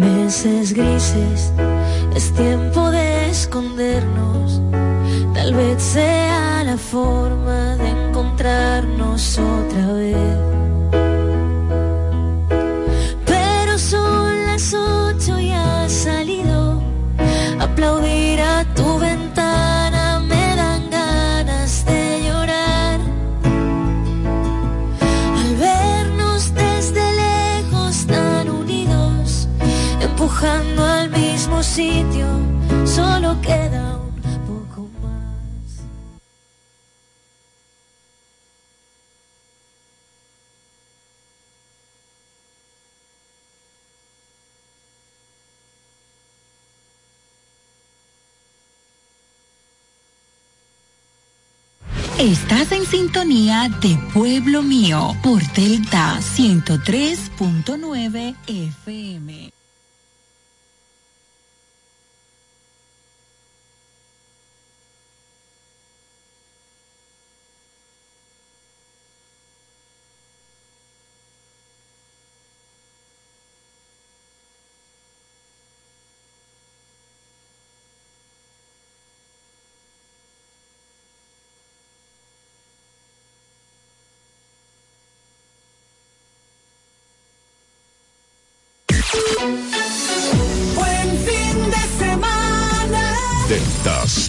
Meses grises, es tiempo de escondernos. Tal vez sea la forma de encontrarnos otra vez. Estás en sintonía de Pueblo Mío por Delta 103.9 FM.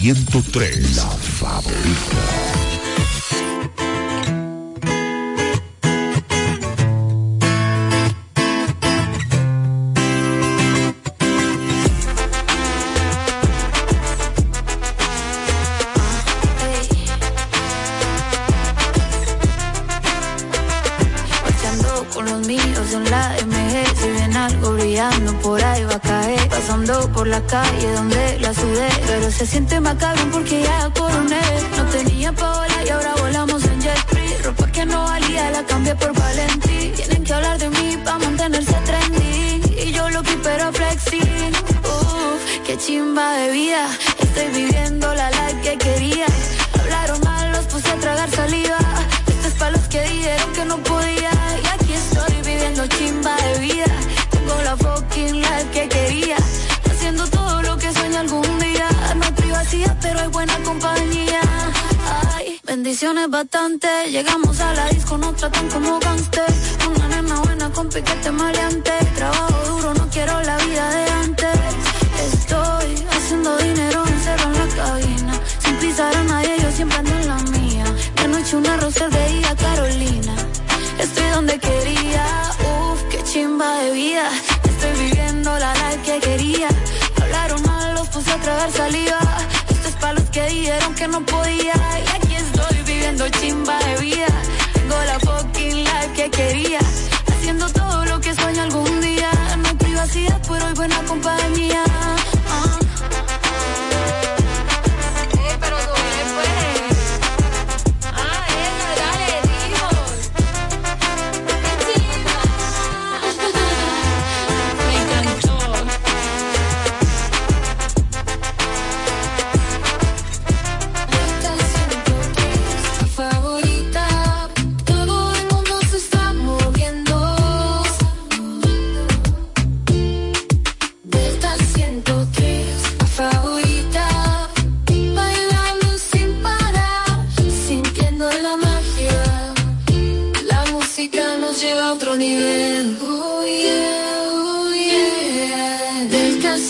103. La favorita. Por ahí va a caer. Pasando por la calle donde la sudé Pero se siente macabro porque ya coroné. No tenía pa' volar y ahora volamos en jet free Ropa que no valía la cambié por Valentí. Tienen que hablar de mí pa' mantenerse trendy. Y yo lo que pero flexi. Uf, qué chimba de vida. Estoy viviendo la life que quería bendiciones bastante. Llegamos a la disco, no tratan como gangster. Una nena buena con piquete maleante. Trabajo duro, no quiero la vida de antes. Estoy haciendo dinero encerrado en la cabina. Sin pisar a nadie, yo siempre ando en la mía. De noche una rosa de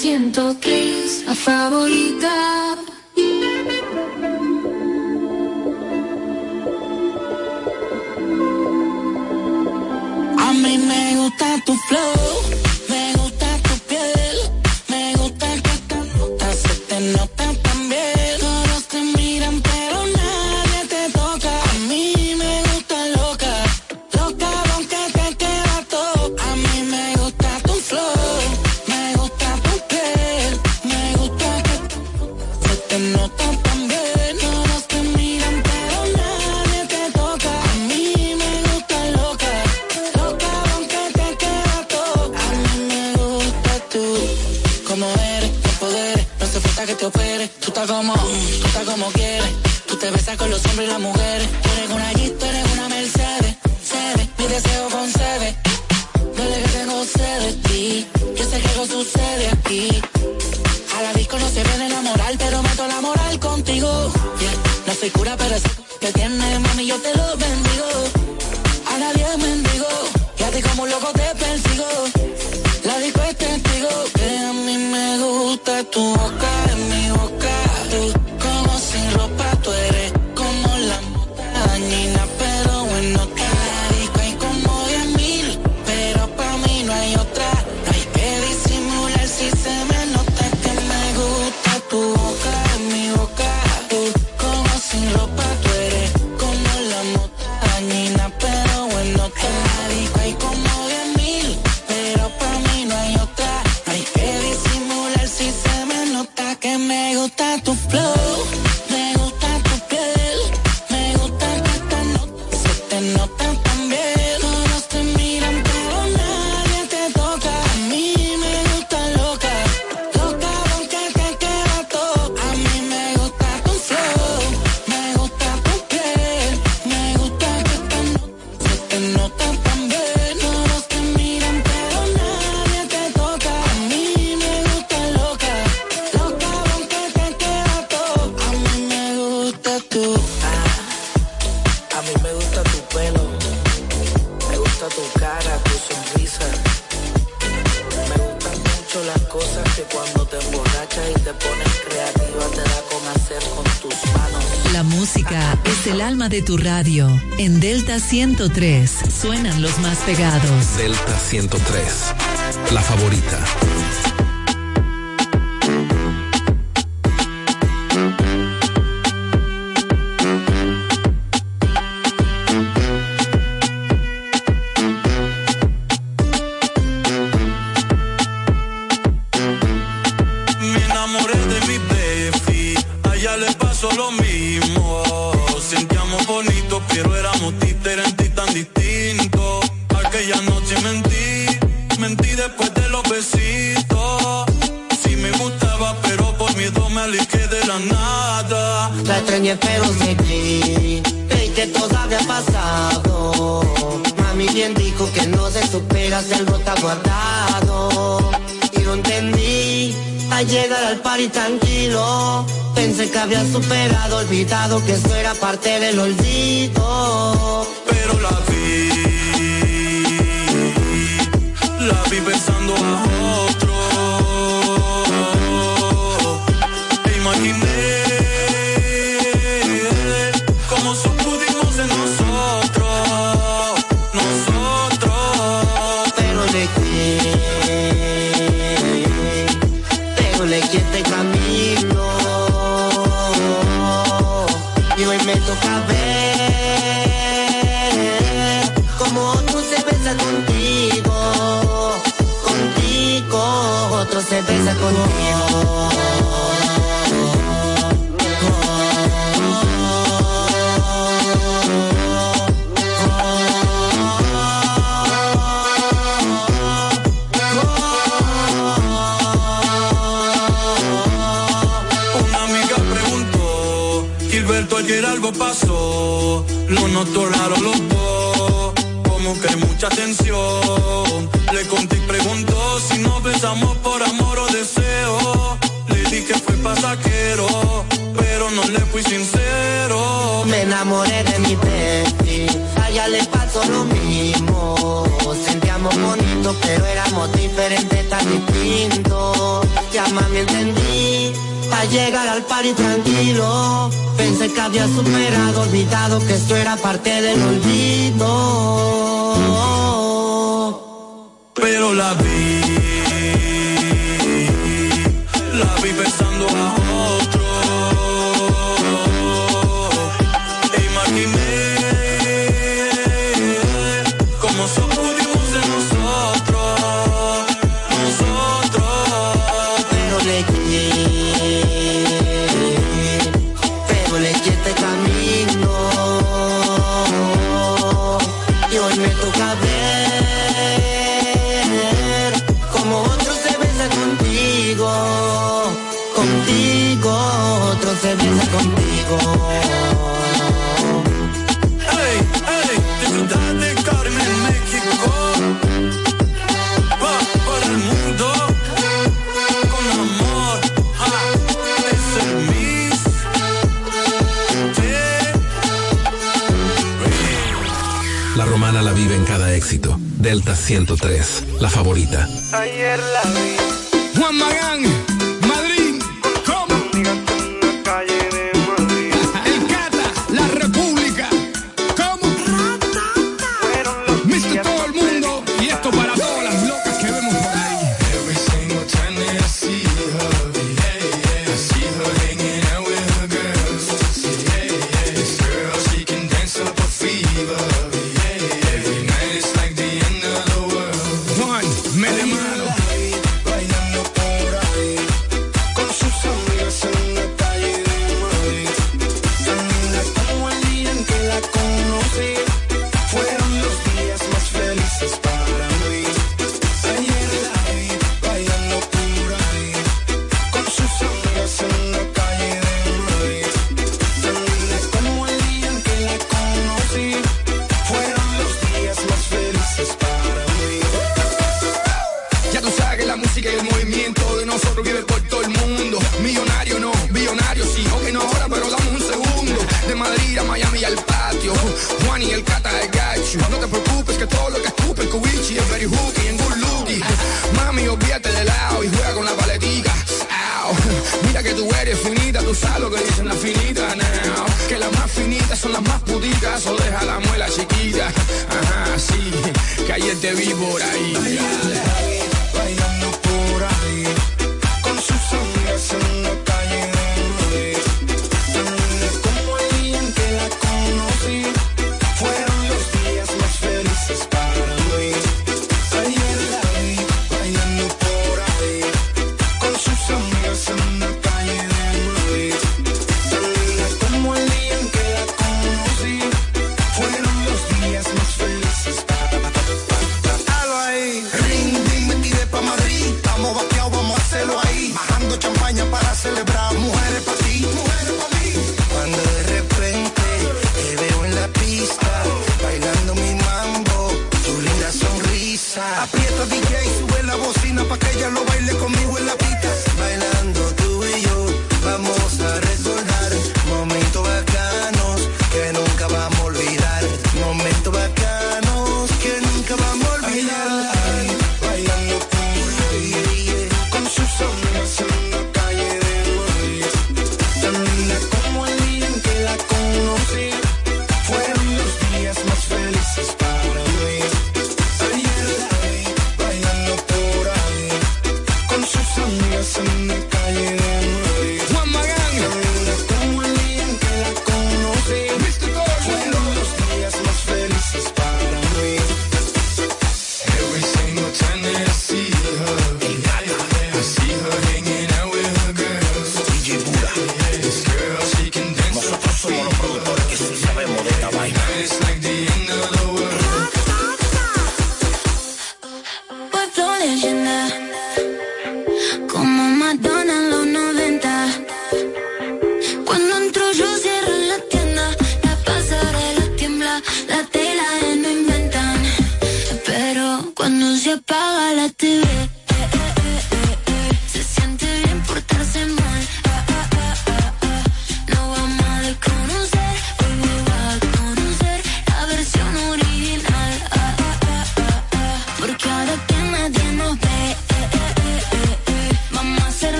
siento que es favorita. A mí me gusta tu flow. tu radio. En Delta 103 suenan los más pegados. Delta 103, la favorita. que eso era parte del olvido toca ver cómo otro se besa contigo, contigo, otro se besa contigo. algo pasó, no nos tolaron los dos, como que mucha tensión. Le conté y preguntó si nos besamos por amor o deseo. Le di que fue pasajero, pero no le fui sincero. Me enamoré de mi bestie, a ella le pasó lo mismo. Sentíamos bonito, pero éramos diferentes, tan distintos. Ya más me entendí, para llegar al party tranquilo pensé que había superado, olvidado que esto era parte del olvido. Pero la vi, la vi pensando La romana la vive en cada éxito. Delta 103, la favorita. Ayer la vi. Juan Magán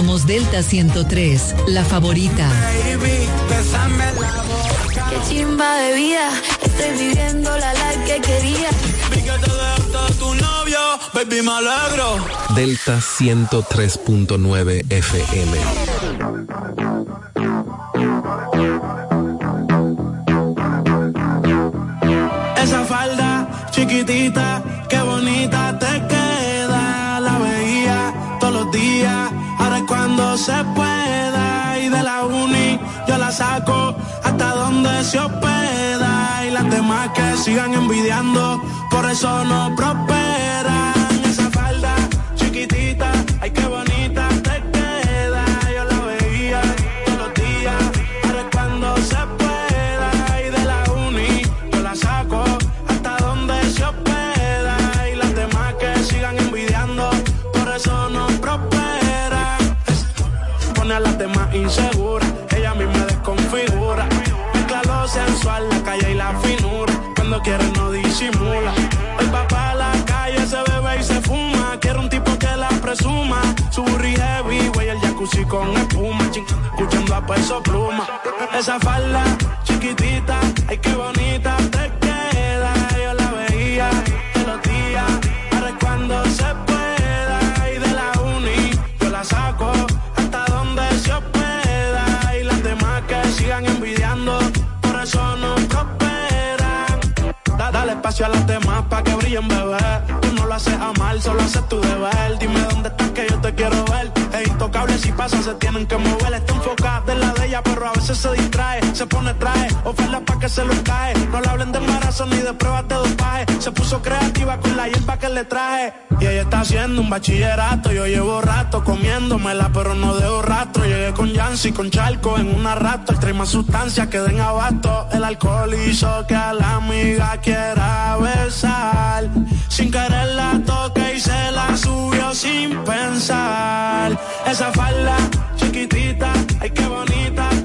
Somos Delta 103, la favorita. Baby, la boca. Qué chimba de vida, estoy viviendo la life que quería. Vi que te dejaste tu novio, baby, me alegro. Delta 103.9 FM. Se hospeda. Y las demás que sigan envidiando, por eso no prosperan. Esa falda chiquitita, ay qué presuma. Su burri heavy, güey, el jacuzzi con espuma. Ching, escuchando a peso pluma. Esa falda chiquitita, ay qué bonita te queda. Yo la veía todos los días, es cuando se pueda. Y de la uni, yo la saco hasta donde se hospeda. Y las demás que sigan envidiando, por eso no prosperan. Da- dale espacio a las demás pa' que brillen, bebé. Tú no lo haces a mal, solo haces tu deber. Dime Si pasa, se tienen que mover. Está enfocada en la de ella, pero a veces se distrae. Se pone traje, oferta pa' que se lo cae. No le hablen de embarazo ni de pruebas de dopaje. Se puso creativa con la hierba que le traje. Y ella está haciendo un bachillerato. Yo llevo rato comiéndomela, pero no dejo rastro. Llegué con Yancy, con Charco en una rato. Trae más sustancias que den abasto. El alcohol hizo que a la amiga quiera besar. Sin querer la toque y se la subió sin pensar. Esa falda chiquitita, ay qué bonita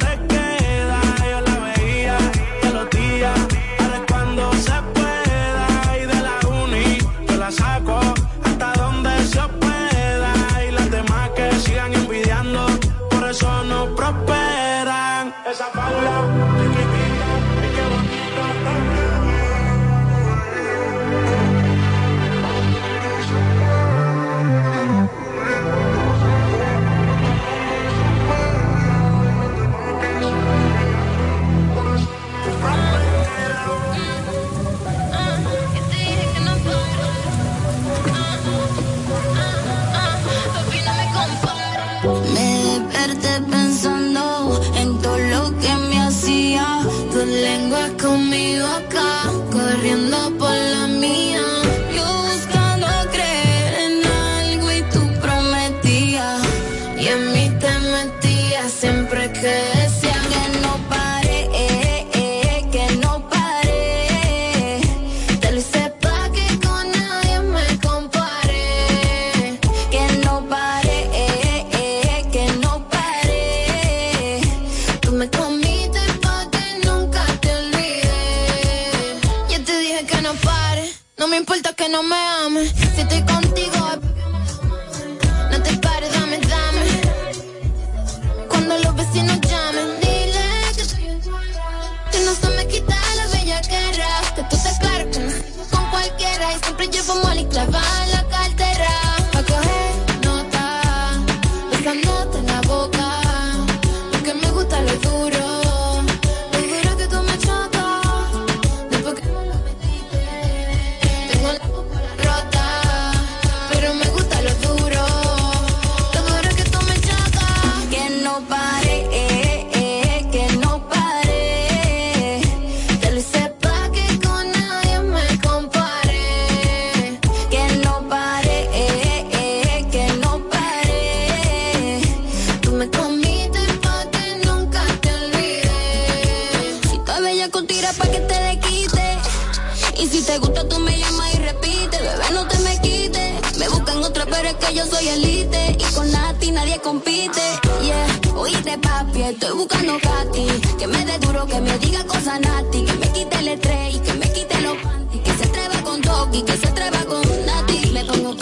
quite el y que me quite los. Que se atreva con Toki, que se atreva con Nati. Me pongo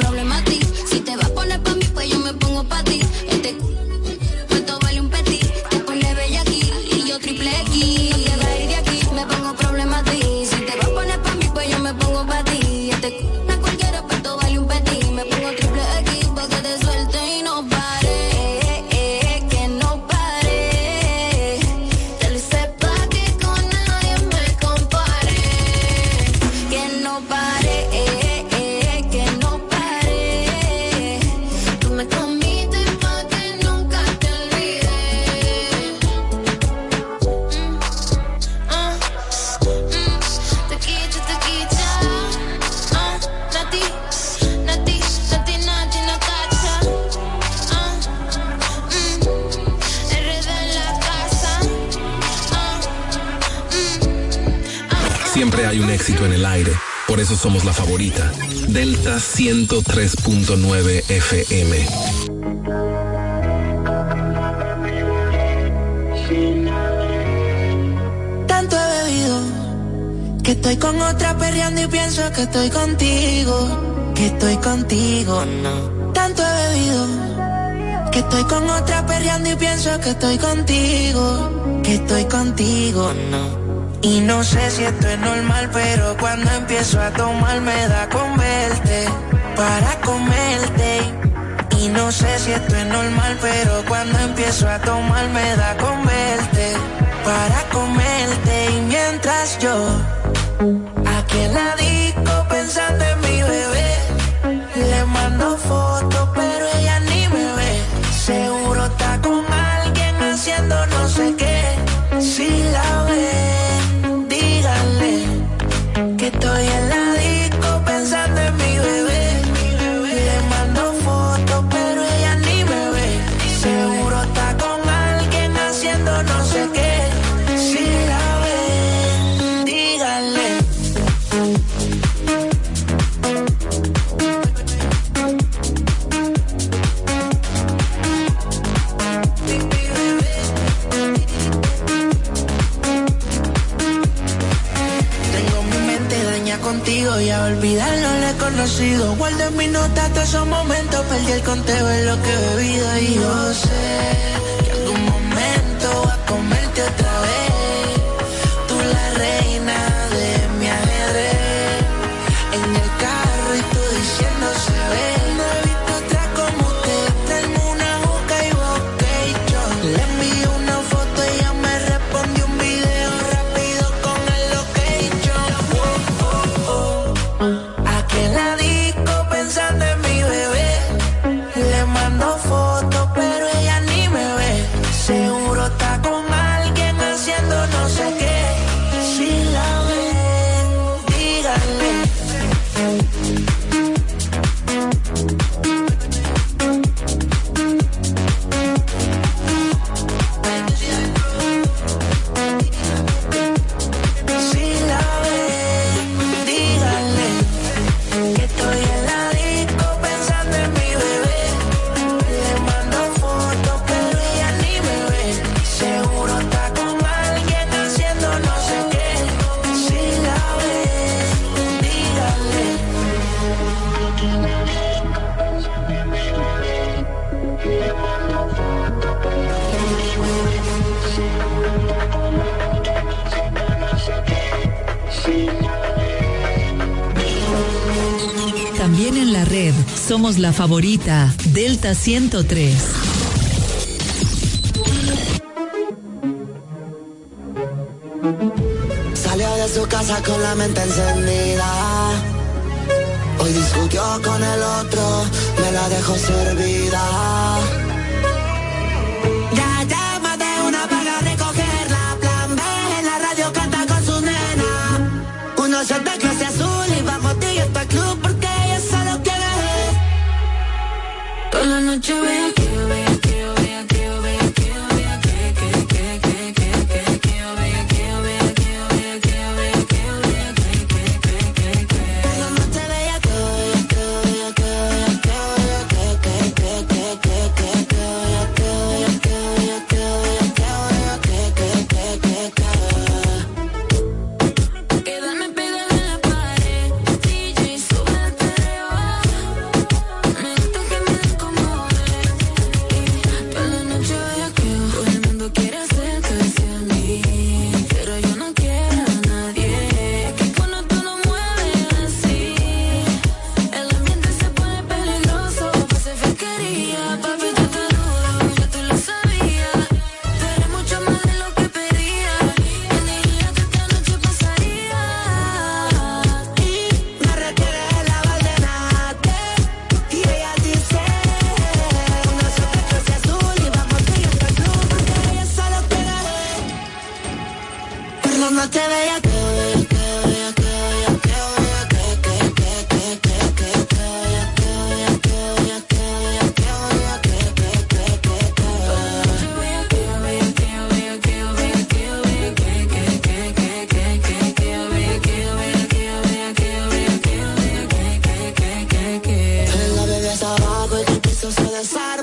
Delta 103.9 FM. Tanto he bebido Que estoy con otra perreando y pienso que estoy contigo. Que estoy contigo, no. Tanto he bebido. Que estoy con otra perreando y pienso que estoy contigo. Que estoy contigo, no y no sé si esto es normal, pero cuando empiezo a tomar me da con verte, para comerte. Y no sé si esto es normal, pero cuando empiezo a tomar me da con verte, para comerte. Y mientras yo que estoy en la Perdí el conteo en lo que he bebido y yo sé También en la red somos la favorita Delta 103. Salió de su casa con la mente encendida. Hoy discutió con el otro, me la dejó servida not your se desarme. Camina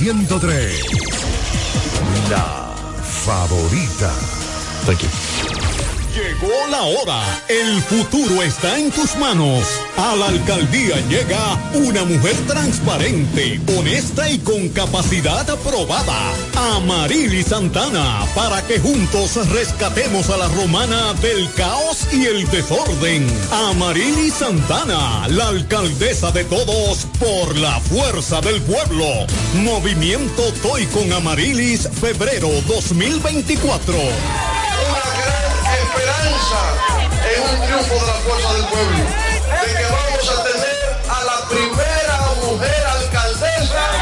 103. La favorita. Thank you. Llegó la hora. El futuro está en tus manos. A la alcaldía llega una mujer transparente, honesta y con capacidad aprobada. Amarili Santana, para que juntos rescatemos a la romana del caos y el desorden. Amarili Santana, la alcaldesa de todos por la fuerza del pueblo. Movimiento Toy con Amarilis, febrero 2024. esperanza en un triunfo de la fuerza del pueblo, mujer alcaldesa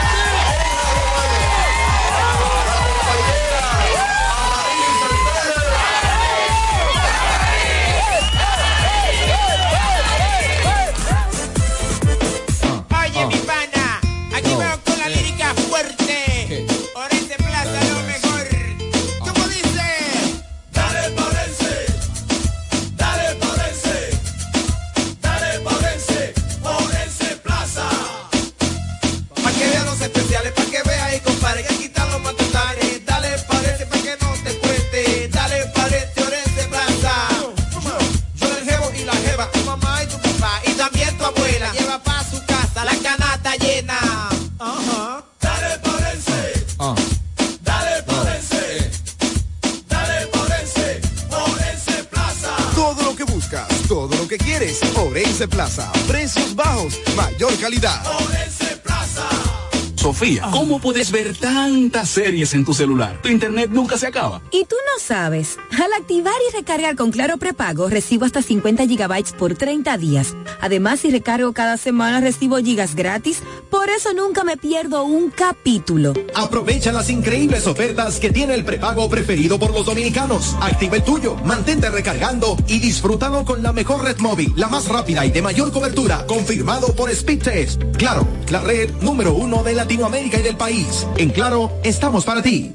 ¿cómo puedes ver tantas series en tu celular? Tu internet nunca se acaba. Y tú no sabes, al activar y recargar con Claro Prepago recibo hasta 50 gigabytes por 30 días. Además, si recargo cada semana recibo gigas gratis, por eso nunca me pierdo un capítulo. Aprovecha las increíbles ofertas que tiene el prepago preferido por los dominicanos. Activa el tuyo, mantente recargando y disfrútalo con la mejor red móvil, la más rápida y de mayor cobertura, confirmado por Speedtest. Claro, la red número uno de Latinoamérica y del país. En Claro, estamos para ti.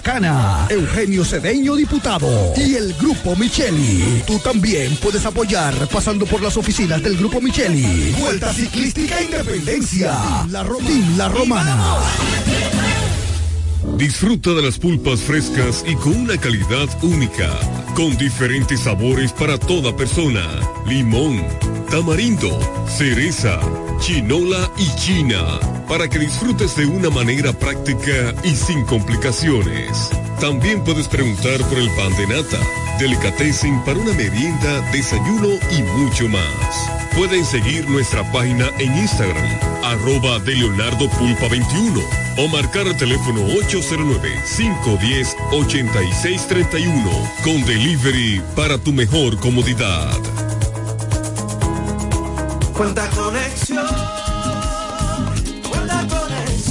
Cana, Eugenio Cedeño, diputado, y el Grupo Micheli. Tú también puedes apoyar pasando por las oficinas del Grupo Micheli. Vuelta Ciclística Independencia. La, Ro- Team La Romana. Disfruta de las pulpas frescas y con una calidad única, con diferentes sabores para toda persona. Limón, tamarindo, cereza, chinola y china, para que disfrutes de una manera práctica y sin complicaciones. También puedes preguntar por el pan de nata, delicatessen para una merienda, desayuno y mucho más. Pueden seguir nuestra página en Instagram, arroba de Leonardo Pulpa 21 o marcar el teléfono 809-510-8631 con delivery para tu mejor comodidad. Cuenta conexión,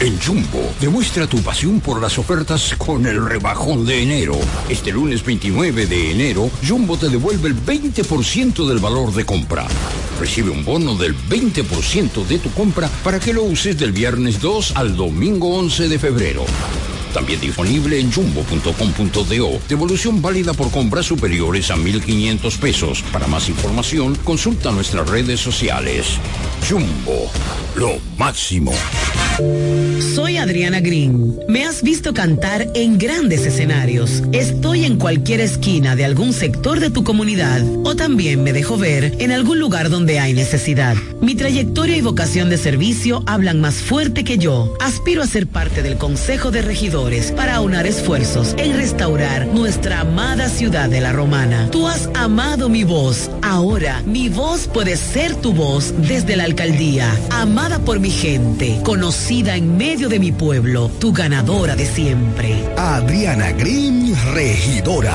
En Jumbo, demuestra tu pasión por las ofertas con el rebajón de enero. Este lunes 29 de enero, Jumbo te devuelve el 20% del valor de compra. Recibe un bono del 20% de tu compra para que lo uses del viernes 2 al domingo 11 de febrero. También disponible en jumbo.com.do. Devolución válida por compras superiores a 1.500 pesos. Para más información, consulta nuestras redes sociales. Jumbo, lo máximo. Soy Adriana Green. Me has visto cantar en grandes escenarios. Estoy en cualquier esquina de algún sector de tu comunidad o también me dejo ver en algún lugar donde hay necesidad. Mi trayectoria y vocación de servicio hablan más fuerte que yo. Aspiro a ser parte del Consejo de Regidores para aunar esfuerzos en restaurar nuestra amada ciudad de la Romana. Tú has amado mi voz. Ahora mi voz puede ser tu voz desde la alcaldía. Amada por mi gente. Conocida en medio de mi pueblo. Tu ganadora de siempre. Adriana Green, regidora.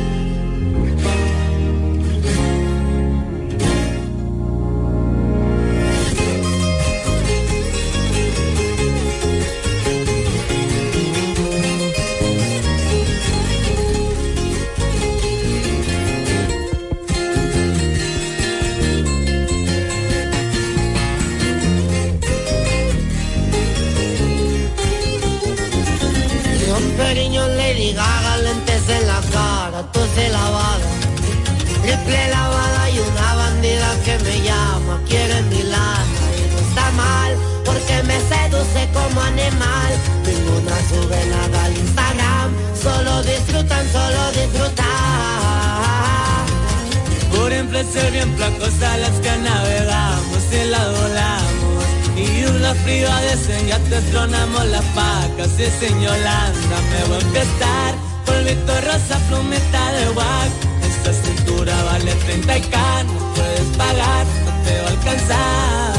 Yolanda me voy a empezar. Polvito rosa, plumeta de wax. Esta cintura vale 30 y K, no puedes pagar, no te va a alcanzar.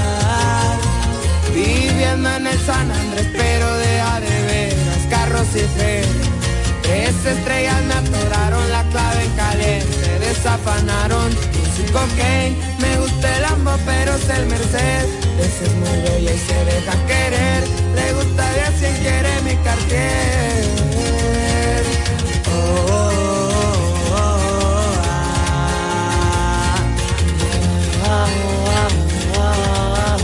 Viviendo en el San Andrés, pero deja de veras, carros y feria. Tres estrellas me atoraron la clave en caliente, desafanaron sin cocaine. Me gusta el Lambo, pero es el Merced. Ese es muy bella y se deja querer. Le gusta mi cartier. Oh, oh, oh, oh, ah. Ah,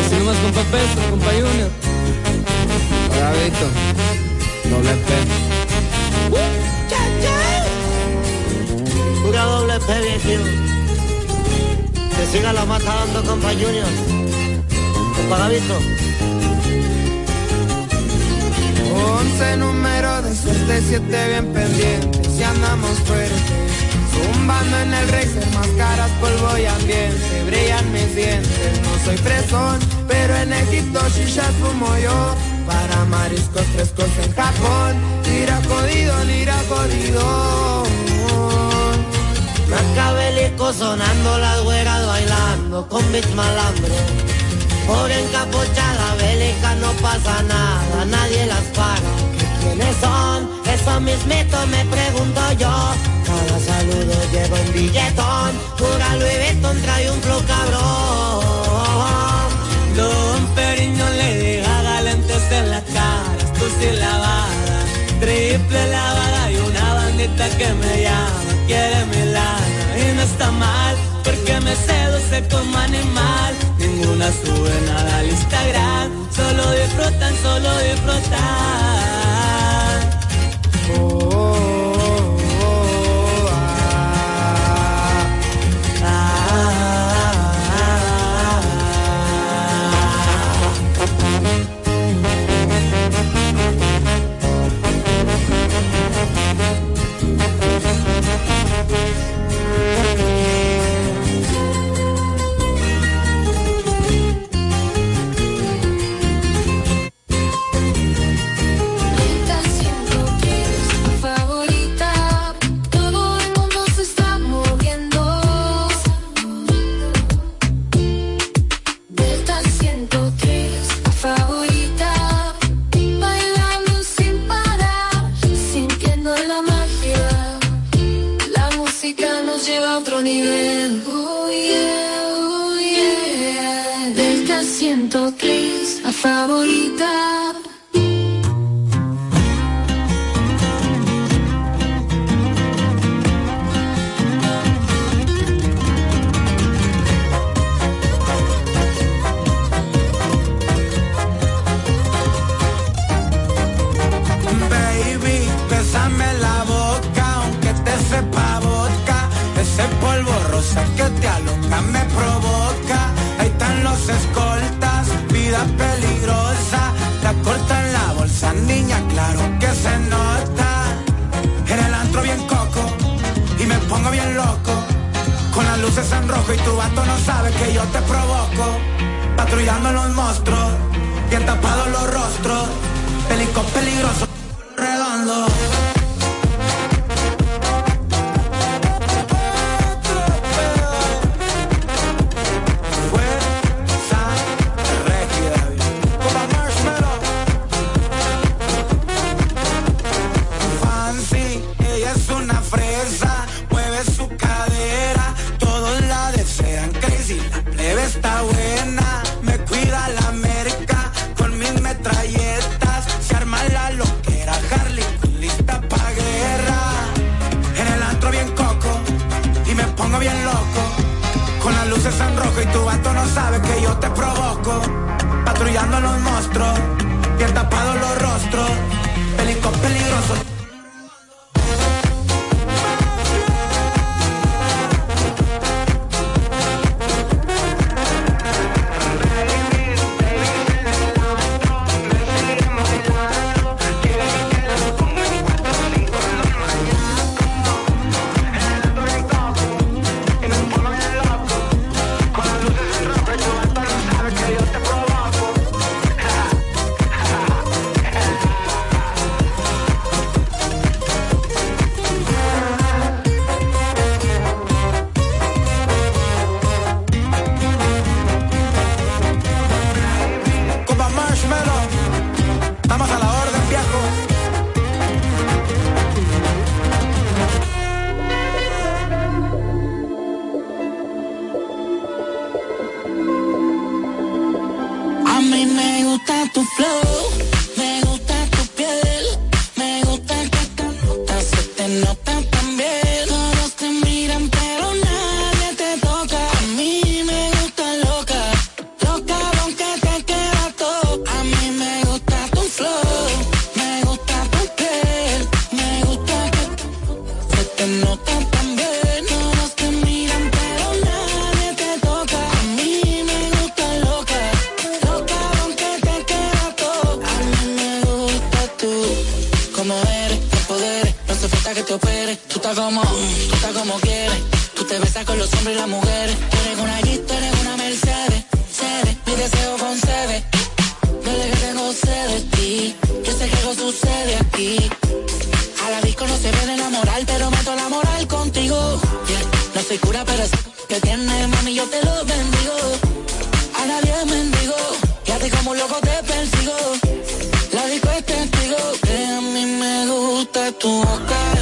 Así nomás compa Peso, compa Junior. Hola, Vito. Doble P. Pura doble P, viejito. Que siga la mata dando, compa Junior. Compa Gavito. Once número de suerte, siete bien pendientes, si andamos fuertes. Zumbando en el racer, máscaras, polvo y ambiente, brillan mis dientes. No soy fresón, pero en Egipto shishas fumo yo. Para mariscos frescos en Japón, lira jodido, lira jodido. Macabélico sonando las güeras bailando con beats malandro. Por encapuchada bélica no pasa nada, nadie las para. ¿Quiénes son? Eso mismito me pregunto yo. Cada saludo lleva un billetón, pura Louis Vuitton trae un flow cabrón. Don Periñón le deja galantes en las caras, tú sin lavada, triple lavada y una bandita que me llama, quiere mi lana y no está mal, porque me seduce como animal una sube nada al Instagram. Solo disfrutan, solo disfrutan. que te opere. Tú estás como, tú estás como quieres. Tú te besas con los hombres y las mujeres. Tú eres una Jeep, eres una Mercedes. Cede, mi deseo concede. Dale que tengo sed de ti. Yo sé que algo sucede aquí. A la disco no se ven enamorar, pero mato la moral contigo. No soy cura, pero es que tienes, mami, yo te lo bendigo. A nadie mendigo, y a ti como un loco te persigo. La disco es testigo que a mí me gusta tu boca.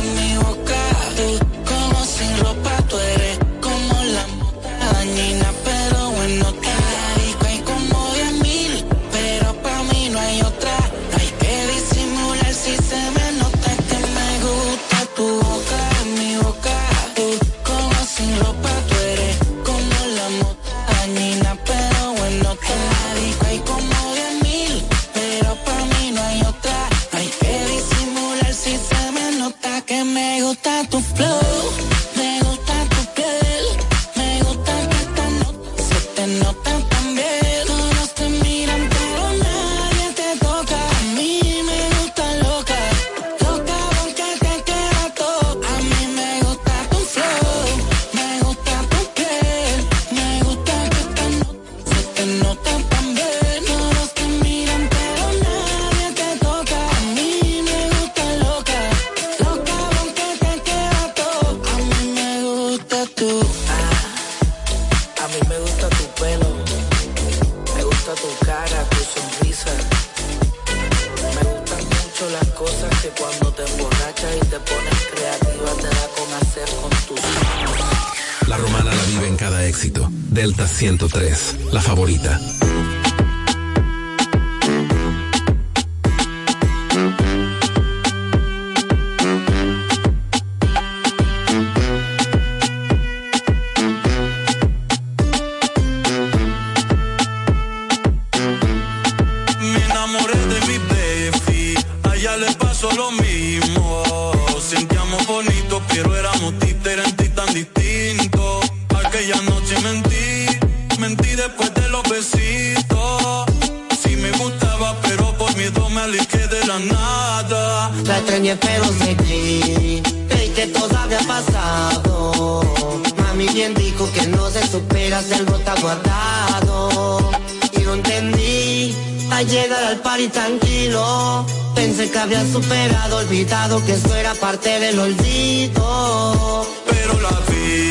detrás del bota guardado. Y no entendí, al llegar al party tranquilo, pensé que había superado, olvidado que eso era parte del olvido. Pero la vi,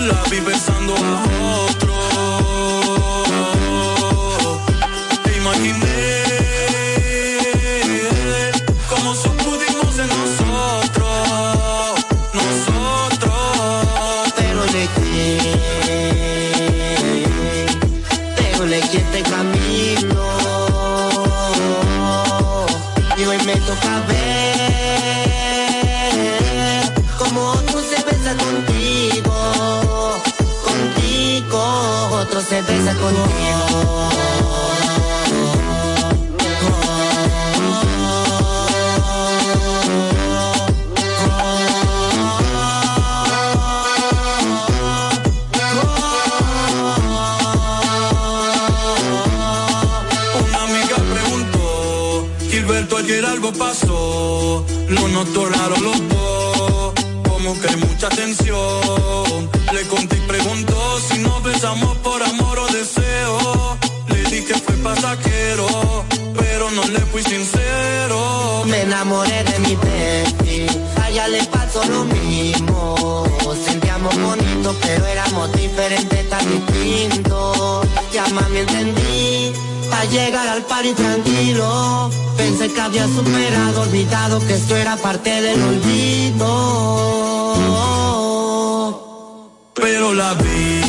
la vi pensando mejor. nos dolaron los dos, como que mucha tensión. Le conté y preguntó si nos besamos por amor o deseo. Le di que fue pasajero, pero no le fui sincero. Me enamoré de mi bestie, a ella le pasó lo mismo. Sentíamos bonito, pero éramos diferentes, tan distintos. Ya mami entendí, a llegar al party tranquilo Pensé que había superado, olvidado que esto era parte del olvido. Pero la vida.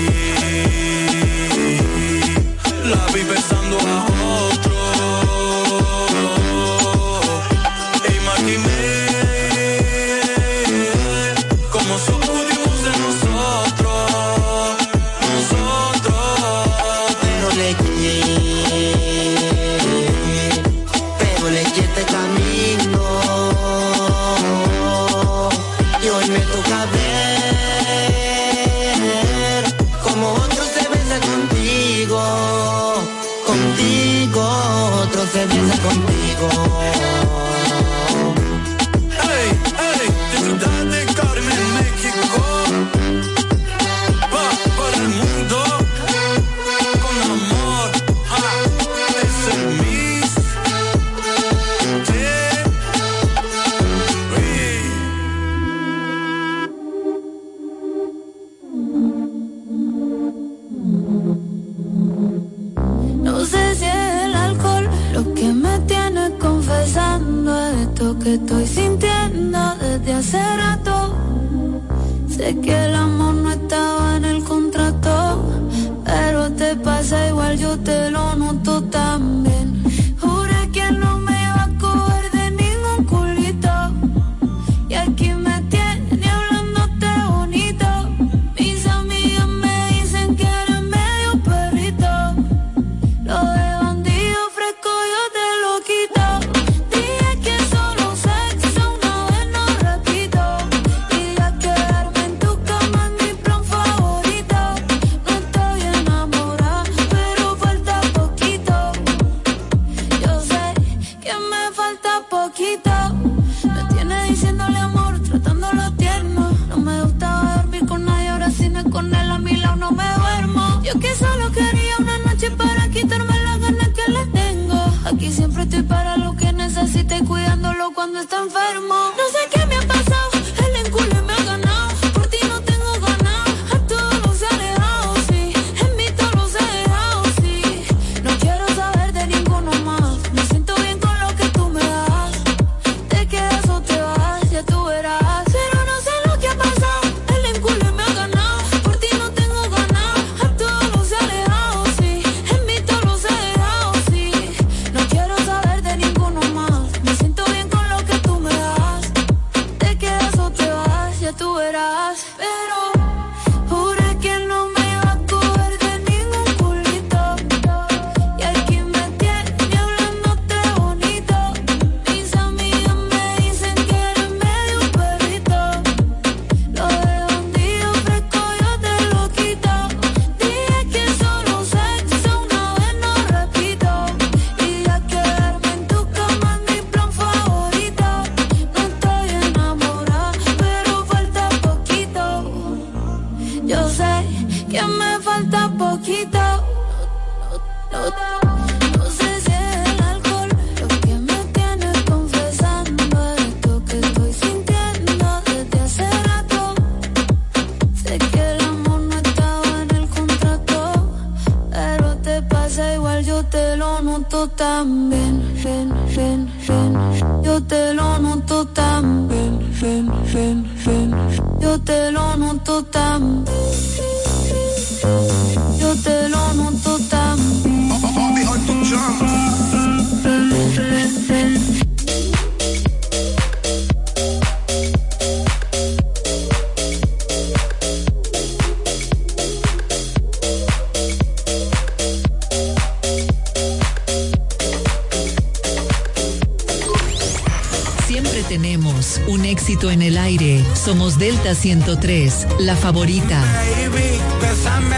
Delta 103, la favorita. Baby, la.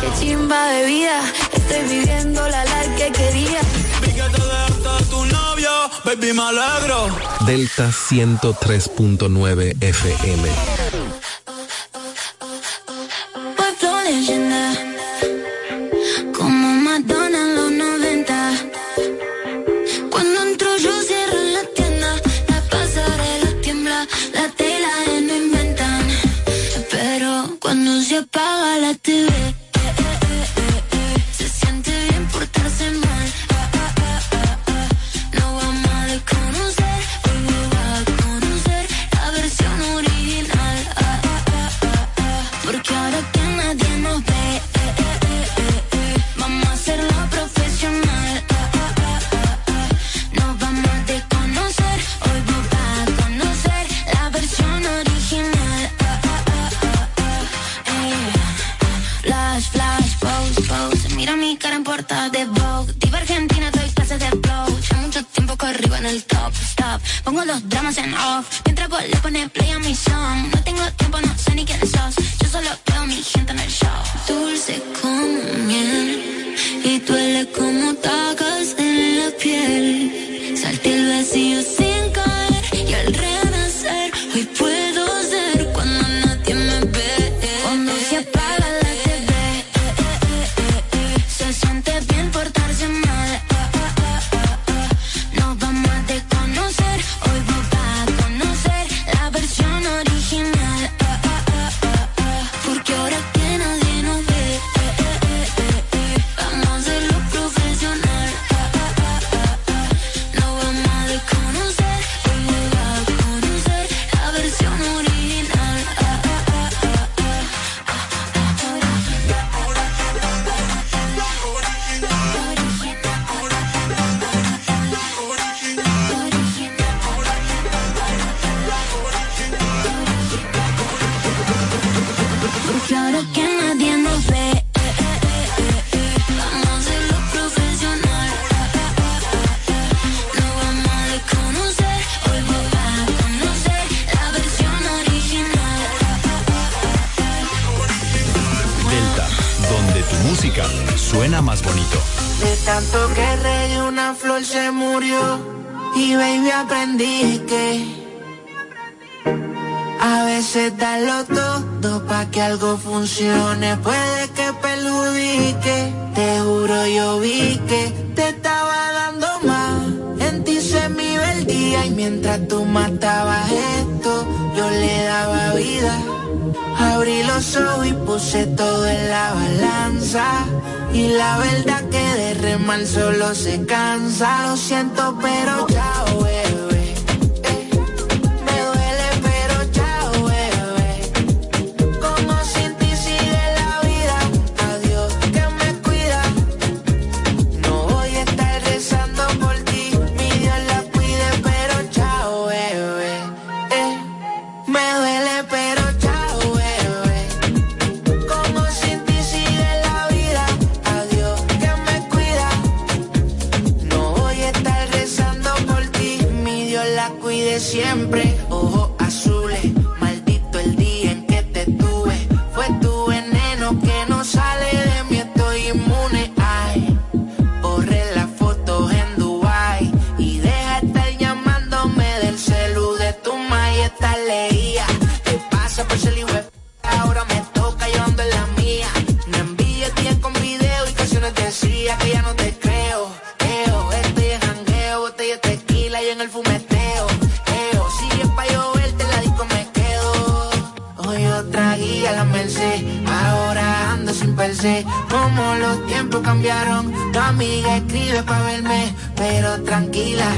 Qué chimba de vida, estoy viviendo la life que quería. Vi que te dejaste tu novio, baby, me alegro. Delta 103.9 FM cuide siempre. Ojo, amiga escribe pa' verme, pero tranquila,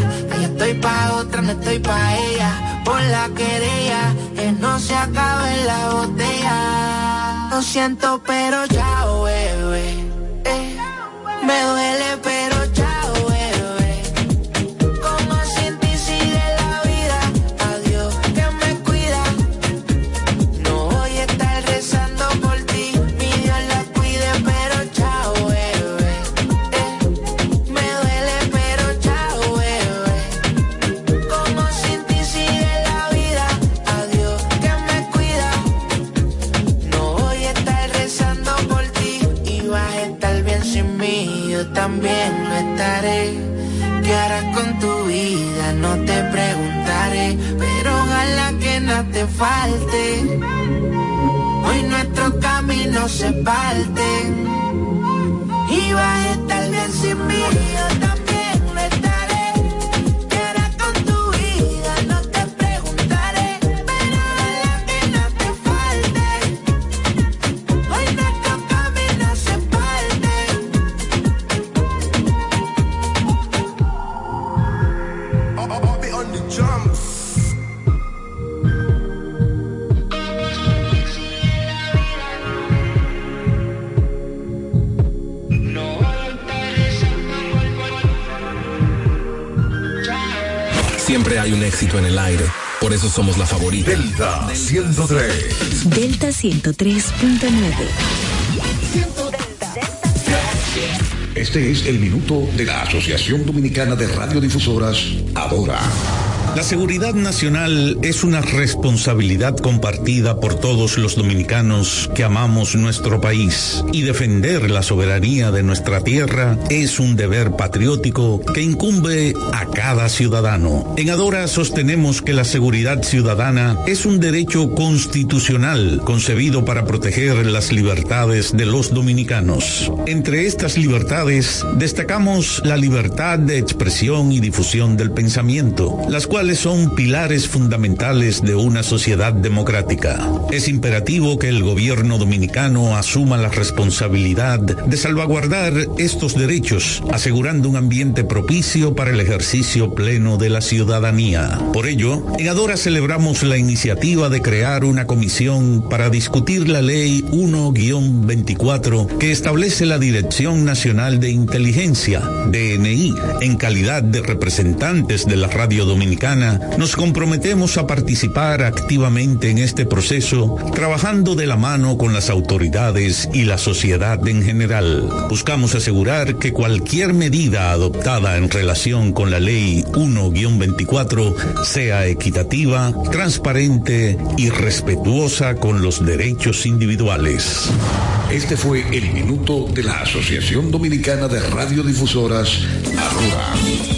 yo estoy pa' otra, no estoy pa' ella. Por la querella, que no se acabe la botella. Lo siento, pero chao, bebé. Eh, me duele, te falte. Hoy nuestros caminos se parten. Y a estar bien sin mí. Yo también lo estaré. ¿Qué con tu vida? No te preguntaré. Pero ojalá que no te falte. Hoy nuestros caminos se parten. on the. Hay un éxito en el aire. Por eso somos la favorita. Delta 103. Delta 103.9. Este es el minuto de la Asociación Dominicana de Radiodifusoras, Adora. La seguridad nacional es una responsabilidad compartida por todos los dominicanos que amamos nuestro país y defender la soberanía de nuestra tierra es un deber patriótico que incumbe a cada ciudadano. En Adora sostenemos que la seguridad ciudadana es un derecho constitucional concebido para proteger las libertades de los dominicanos. Entre estas libertades destacamos la libertad de expresión y difusión del pensamiento, las cuales son pilares fundamentales de una sociedad democrática. Es imperativo que el gobierno dominicano asuma la responsabilidad de salvaguardar estos derechos, asegurando un ambiente propicio para el ejercicio pleno de la ciudadanía. Por ello, en Adora celebramos la iniciativa de crear una comisión para discutir la ley 1-24 que establece la Dirección Nacional de Inteligencia, DNI, en calidad de representantes de la radio dominicana, nos comprometemos a participar activamente en este proceso, trabajando de la mano con las autoridades y la sociedad en general. Buscamos asegurar que cualquier medida adoptada en relación con la ley 1-24 sea equitativa, transparente y respetuosa con los derechos individuales. Este fue el minuto de la Asociación Dominicana de Radiodifusoras, Adora.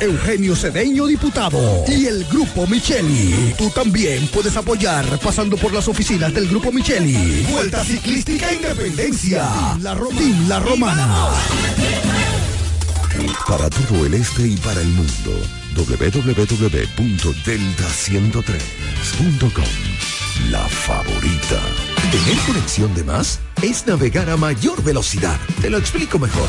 Eugenio Cedeño, diputado, y el Grupo Micheli. Tú también puedes apoyar pasando por las oficinas del Grupo Micheli. Vuelta Ciclística Independencia. La, Ro- Team La Romana. Para todo el este y para el mundo, www.delta103.com. La favorita. Tener conexión de más es navegar a mayor velocidad. Te lo explico mejor.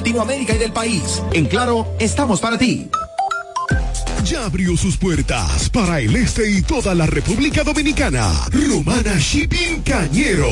Latinoamérica y del país. En Claro, estamos para ti. Ya abrió sus puertas para el este y toda la República Dominicana. Romana Shipping Cañero